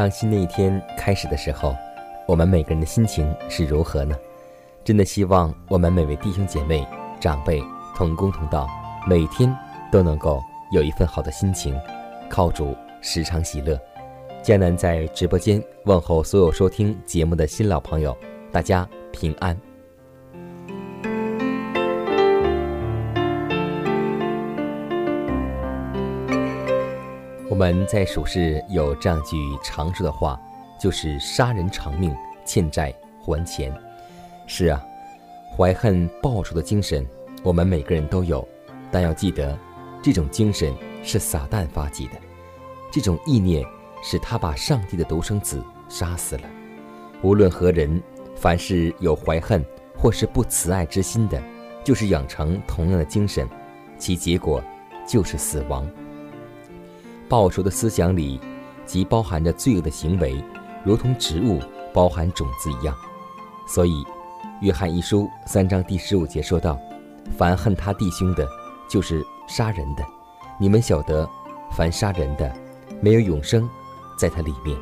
当新的一天开始的时候，我们每个人的心情是如何呢？真的希望我们每位弟兄姐妹、长辈、同工同道，每天都能够有一份好的心情，靠主时常喜乐。江南在直播间问候所有收听节目的新老朋友，大家平安。们在属世有这样句常说的话，就是杀人偿命，欠债还钱。是啊，怀恨报仇的精神，我们每个人都有，但要记得，这种精神是撒旦发起的，这种意念是他把上帝的独生子杀死了。无论何人，凡是有怀恨或是不慈爱之心的，就是养成同样的精神，其结果就是死亡。报仇的思想里，即包含着罪恶的行为，如同植物包含种子一样。所以，《约翰一书》三章第十五节说道：“凡恨他弟兄的，就是杀人的。你们晓得，凡杀人的，没有永生在他里面。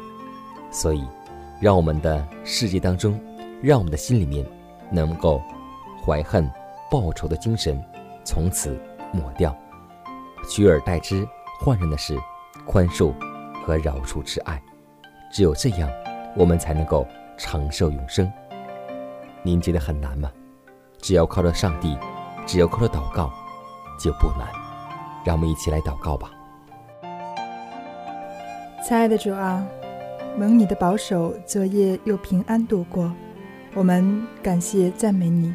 所以，让我们的世界当中，让我们的心里面，能够怀恨报仇的精神从此抹掉，取而代之，换上的是。”宽恕和饶恕之爱，只有这样，我们才能够长寿永生。您觉得很难吗？只要靠着上帝，只要靠着祷告，就不难。让我们一起来祷告吧。亲爱的主啊，蒙你的保守，昨夜又平安度过。我们感谢赞美你，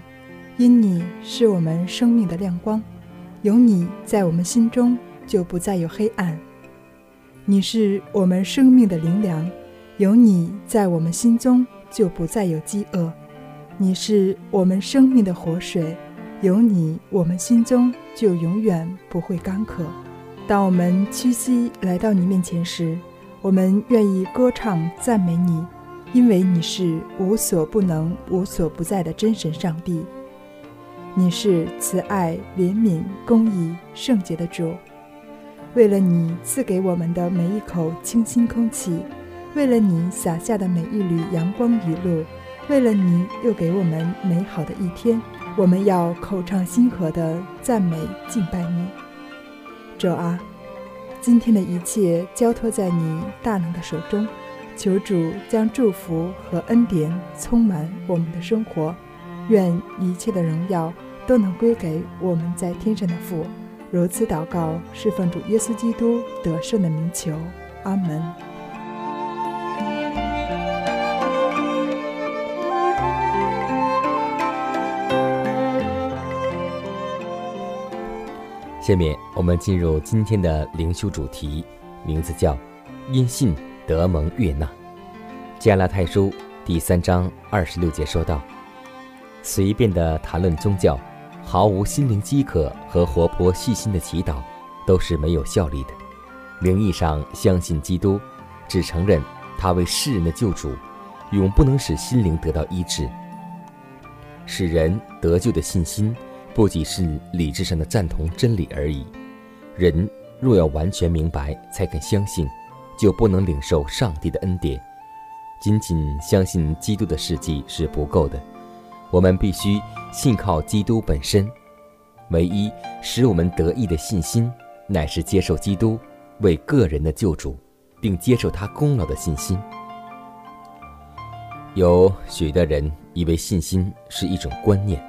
因你是我们生命的亮光，有你在我们心中，就不再有黑暗。你是我们生命的灵粮，有你在我们心中就不再有饥饿；你是我们生命的活水，有你我们心中就永远不会干渴。当我们屈膝来到你面前时，我们愿意歌唱赞美你，因为你是无所不能、无所不在的真神上帝。你是慈爱、怜悯、公义、圣洁的主。为了你赐给我们的每一口清新空气，为了你洒下的每一缕阳光雨露，为了你又给我们美好的一天，我们要口唱心和的赞美敬拜你。主啊，今天的一切交托在你大能的手中，求主将祝福和恩典充满我们的生活，愿一切的荣耀都能归给我们在天上的父。如此祷告，是奉主耶稣基督得胜的名求，阿门。下面我们进入今天的灵修主题，名字叫“因信得蒙悦纳”。加拉太书第三章二十六节说道：“随便的谈论宗教。”毫无心灵饥渴和活泼细心的祈祷，都是没有效力的。名义上相信基督，只承认他为世人的救主，永不能使心灵得到医治。使人得救的信心，不仅是理智上的赞同真理而已。人若要完全明白才肯相信，就不能领受上帝的恩典。仅仅相信基督的事迹是不够的，我们必须信靠基督本身。唯一使我们得意的信心，乃是接受基督为个人的救主，并接受他功劳的信心。有许多人以为信心是一种观念，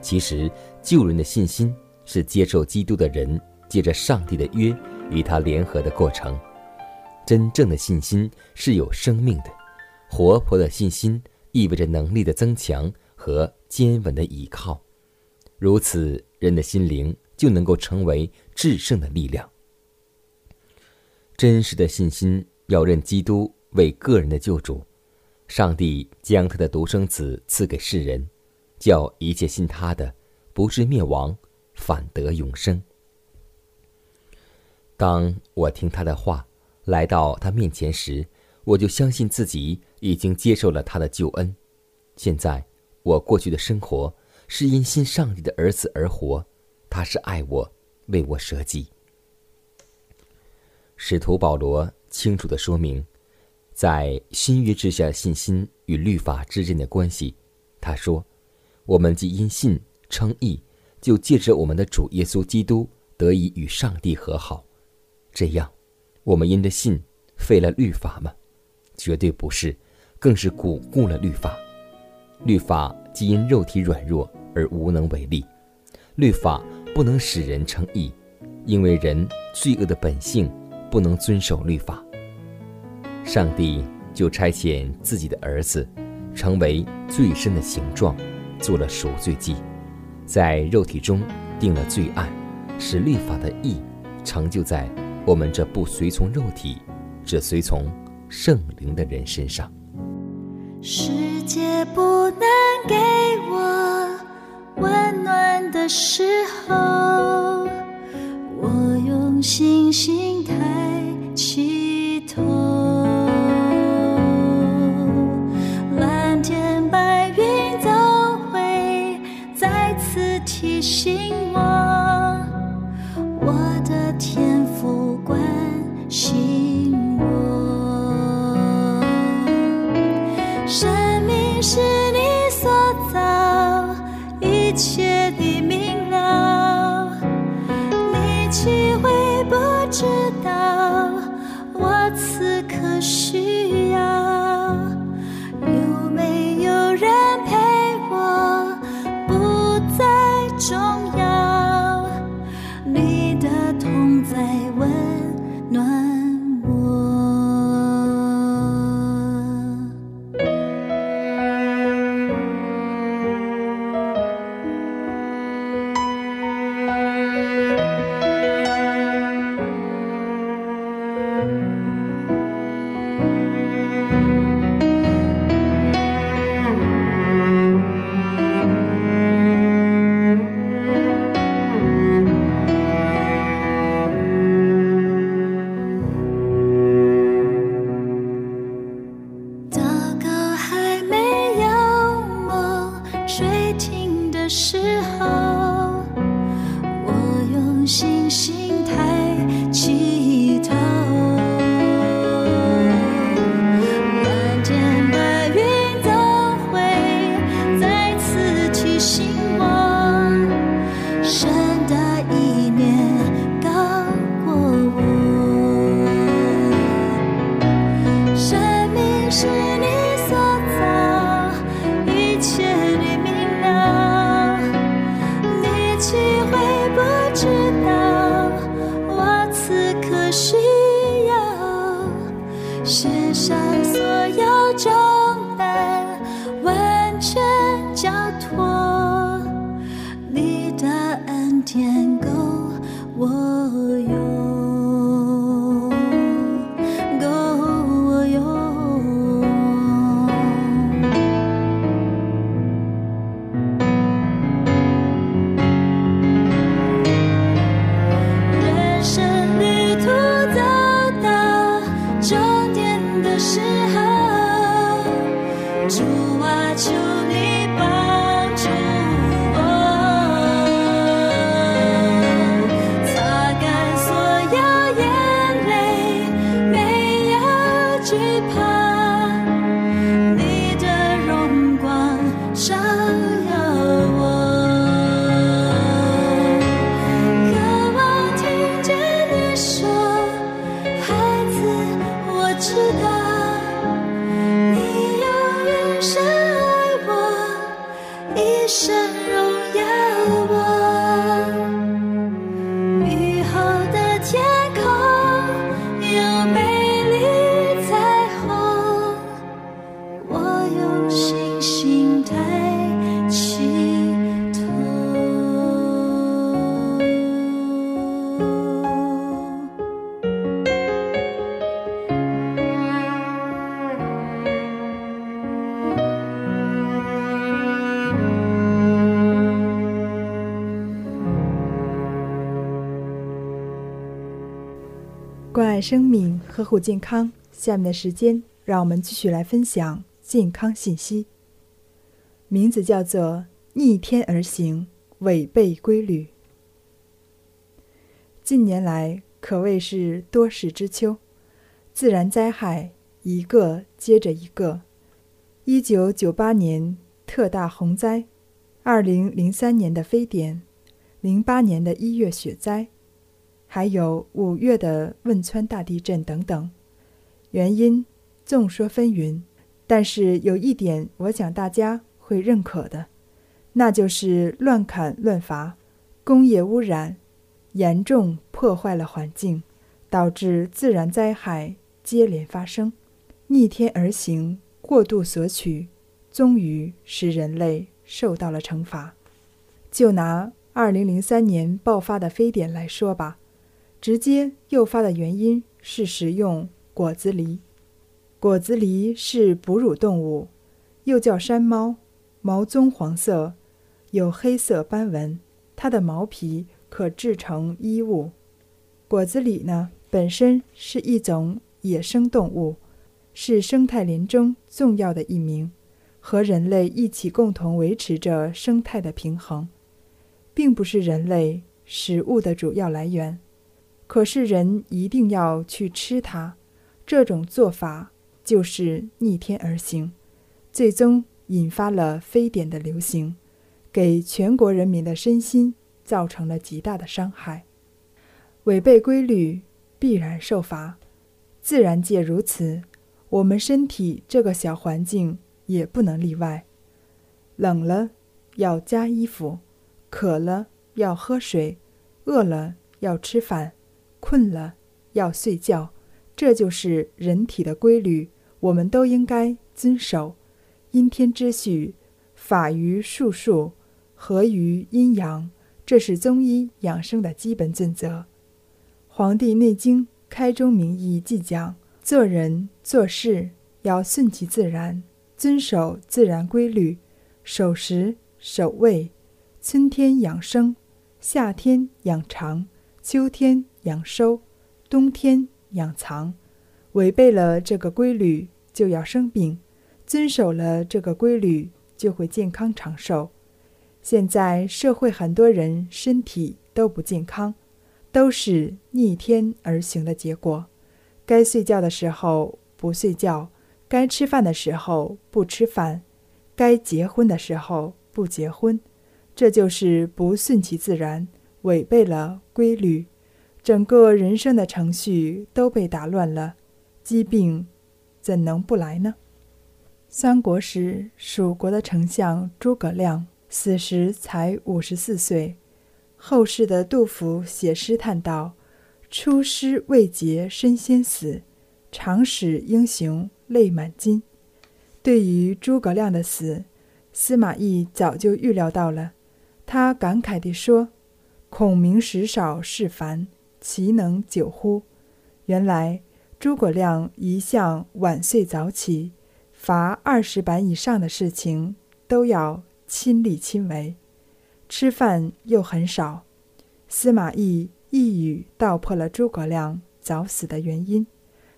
其实救人的信心是接受基督的人借着上帝的约与他联合的过程。真正的信心是有生命的，活泼的信心意味着能力的增强和坚稳的依靠。如此，人的心灵就能够成为制胜的力量。真实的信心要认基督为个人的救主。上帝将他的独生子赐给世人，叫一切信他的，不是灭亡，反得永生。当我听他的话，来到他面前时，我就相信自己已经接受了他的救恩。现在，我过去的生活是因信上帝的儿子而活，他是爱我，为我舍己。使徒保罗清楚的说明。在新约之下，信心与律法之间的关系，他说：“我们既因信称义，就借着我们的主耶稣基督得以与上帝和好。这样，我们因着信废了律法吗？绝对不是，更是巩固了律法。律法既因肉体软弱而无能为力，律法不能使人称义，因为人罪恶的本性不能遵守律法。”上帝就差遣自己的儿子，成为最深的形状，做了赎罪祭，在肉体中定了罪案，使律法的义成就在我们这不随从肉体，只随从圣灵的人身上。是界不能给我温暖的时候，我用星星人生。生命呵护健康，下面的时间让我们继续来分享健康信息。名字叫做“逆天而行，违背规律”。近年来可谓是多事之秋，自然灾害一个接着一个。一九九八年特大洪灾，二零零三年的非典，零八年的一月雪灾。还有五月的汶川大地震等等，原因众说纷纭，但是有一点，我想大家会认可的，那就是乱砍乱伐，工业污染严重破坏了环境，导致自然灾害接连发生，逆天而行，过度索取，终于使人类受到了惩罚。就拿二零零三年爆发的非典来说吧。直接诱发的原因是食用果子狸。果子狸是哺乳动物，又叫山猫，毛棕黄色，有黑色斑纹。它的毛皮可制成衣物。果子狸呢，本身是一种野生动物，是生态林中重要的一名，和人类一起共同维持着生态的平衡，并不是人类食物的主要来源。可是人一定要去吃它，这种做法就是逆天而行，最终引发了非典的流行，给全国人民的身心造成了极大的伤害。违背规律必然受罚，自然界如此，我们身体这个小环境也不能例外。冷了要加衣服，渴了要喝水，饿了要吃饭。困了要睡觉，这就是人体的规律，我们都应该遵守。阴天之序，法于术数，合于阴阳，这是中医养生的基本准则。《黄帝内经·开宗明义》记讲：做人做事要顺其自然，遵守自然规律，守时守位。春天养生，夏天养长，秋天。养收，冬天养藏，违背了这个规律就要生病，遵守了这个规律就会健康长寿。现在社会很多人身体都不健康，都是逆天而行的结果。该睡觉的时候不睡觉，该吃饭的时候不吃饭，该结婚的时候不结婚，这就是不顺其自然，违背了规律。整个人生的程序都被打乱了，疾病怎能不来呢？三国时，蜀国的丞相诸葛亮死时才五十四岁。后世的杜甫写诗叹道：“出师未捷身先死，长使英雄泪满襟。”对于诸葛亮的死，司马懿早就预料到了。他感慨地说：“孔明时少事繁。”其能久乎？原来诸葛亮一向晚睡早起，罚二十板以上的事情都要亲力亲为，吃饭又很少。司马懿一语道破了诸葛亮早死的原因：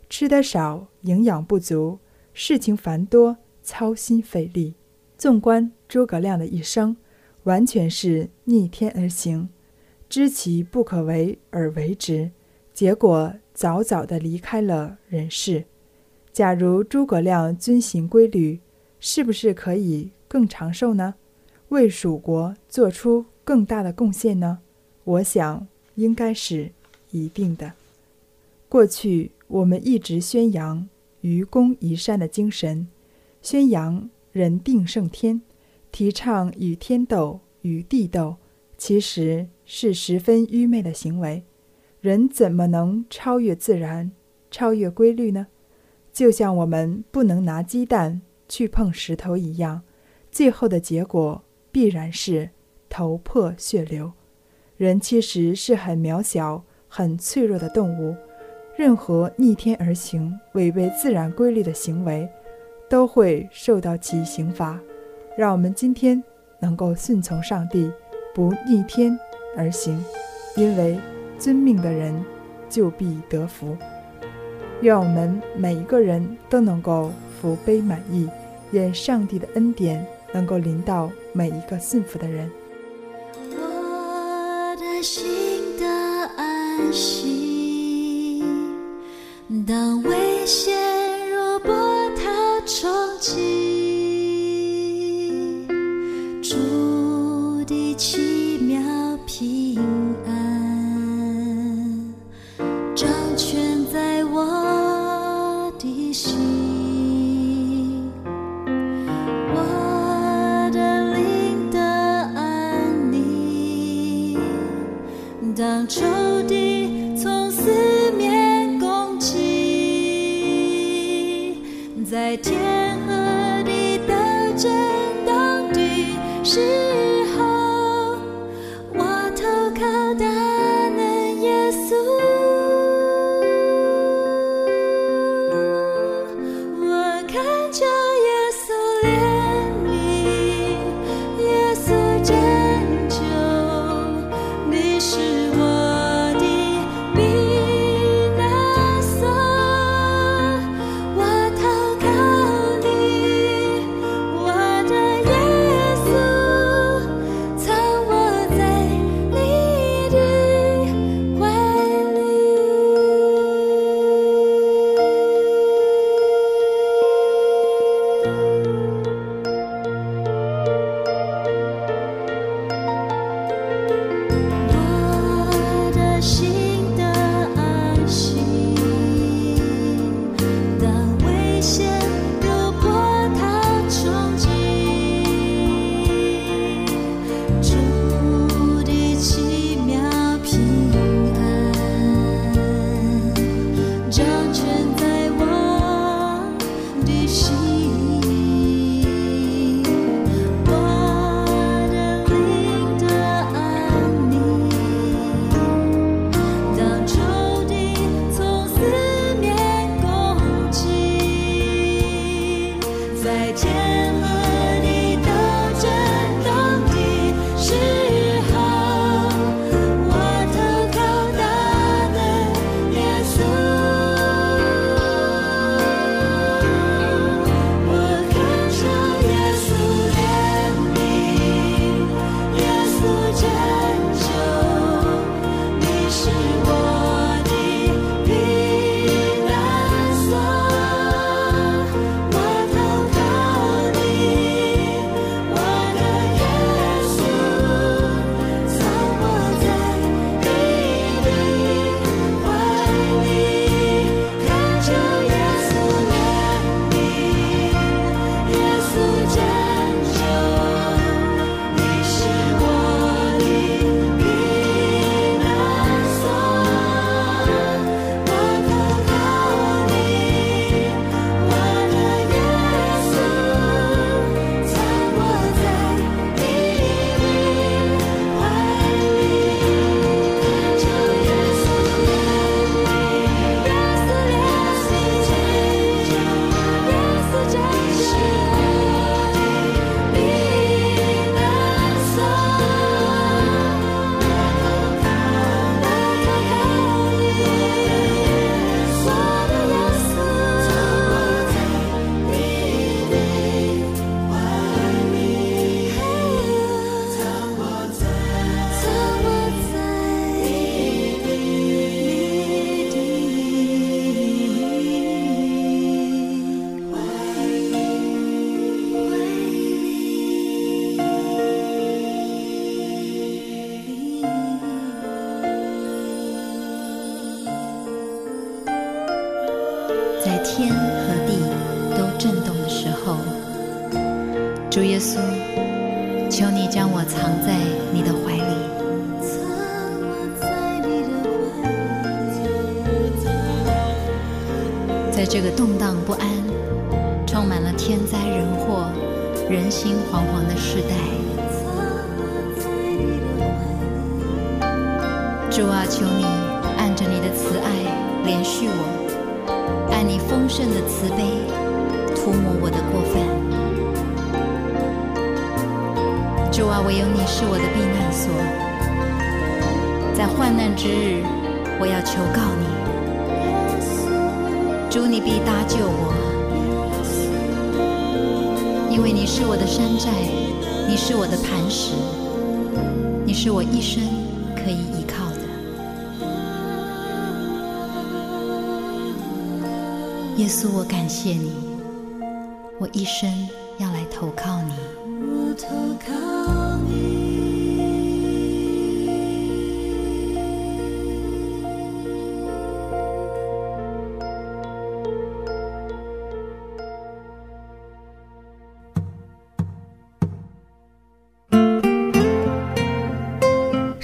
吃得少，营养不足，事情繁多，操心费力。纵观诸葛亮的一生，完全是逆天而行。知其不可为而为之，结果早早的离开了人世。假如诸葛亮遵行规律，是不是可以更长寿呢？为蜀国做出更大的贡献呢？我想应该是一定的。过去我们一直宣扬愚公移山的精神，宣扬人定胜天，提倡与天斗、与地斗，其实是十分愚昧的行为。人怎么能超越自然、超越规律呢？就像我们不能拿鸡蛋去碰石头一样，最后的结果必然是头破血流。人其实是很渺小、很脆弱的动物，任何逆天而行、违背自然规律的行为，都会受到其刑罚。让我们今天能够顺从上帝，不逆天而行，因为。遵命的人就必得福。愿我们每一个人都能够福杯满溢，愿上帝的恩典能够临到每一个信服的人。我的心的安息，当危险如波涛冲击，仇敌从四面攻击，在天和地的震荡的时。候，我投靠大在这个动荡不安、充满了天灾人祸、人心惶惶的时代，主啊，求你按着你的慈爱怜恤我，按你丰盛的慈悲涂抹我的过犯。主啊，唯有你是我的避难所，在患难之日，我要求告你。主，你必搭救我，因为你是我的山寨，你是我的磐石，你是我一生可以依靠的。耶稣，我感谢你，我一生要来投靠你。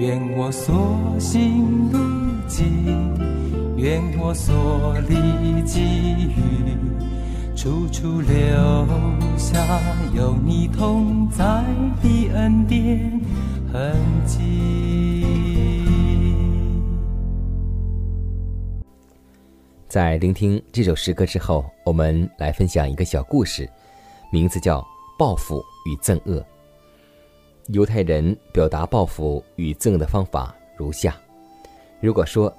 愿我所行路径，愿我所历际遇，处处留下有你同在的恩典痕迹。在聆听这首诗歌之后，我们来分享一个小故事，名字叫《报复与憎恶》。犹太人表达报复与憎恶的方法如下：如果说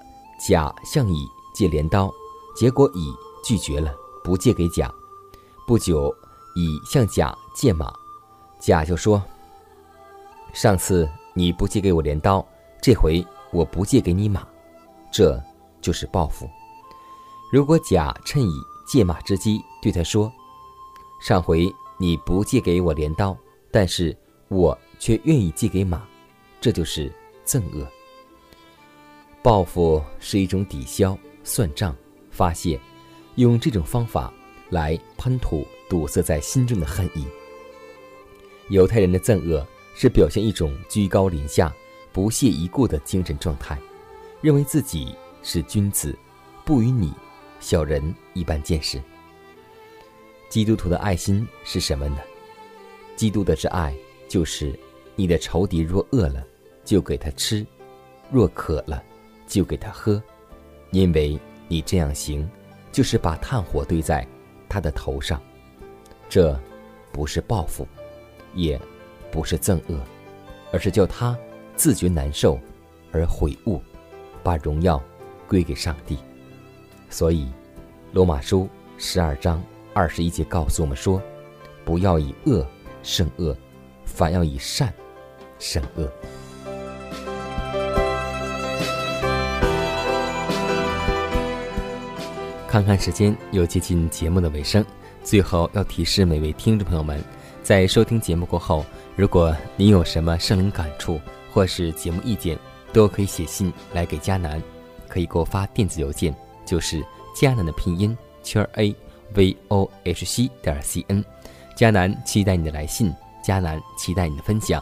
甲向乙借镰刀，结果乙拒绝了，不借给甲，不久乙向甲借马，甲就说：“上次你不借给我镰刀，这回我不借给你马。”这就是报复。如果甲趁乙借马之机对他说：“上回你不借给我镰刀，但是我却愿意借给马，这就是憎恶。报复是一种抵消、算账、发泄，用这种方法来喷吐堵塞在心中的恨意。犹太人的憎恶是表现一种居高临下、不屑一顾的精神状态，认为自己是君子，不与你小人一般见识。基督徒的爱心是什么呢？基督的之爱就是。你的仇敌若饿了，就给他吃；若渴了，就给他喝。因为你这样行，就是把炭火堆在他的头上。这不是报复，也不是憎恶，而是叫他自觉难受而悔悟，把荣耀归给上帝。所以，罗马书十二章二十一节告诉我们说：“不要以恶胜恶，反要以善。”善恶。看看时间，又接近节目的尾声。最后要提示每位听众朋友们，在收听节目过后，如果您有什么圣灵感触或是节目意见，都可以写信来给迦南，可以给我发电子邮件，就是迦南的拼音圈 a v o h c 点 c n。迦南期待你的来信，迦南期待你的分享。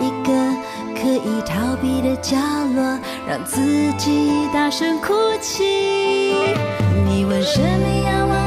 一个可以逃避的角落让自己大声哭泣。你为什么要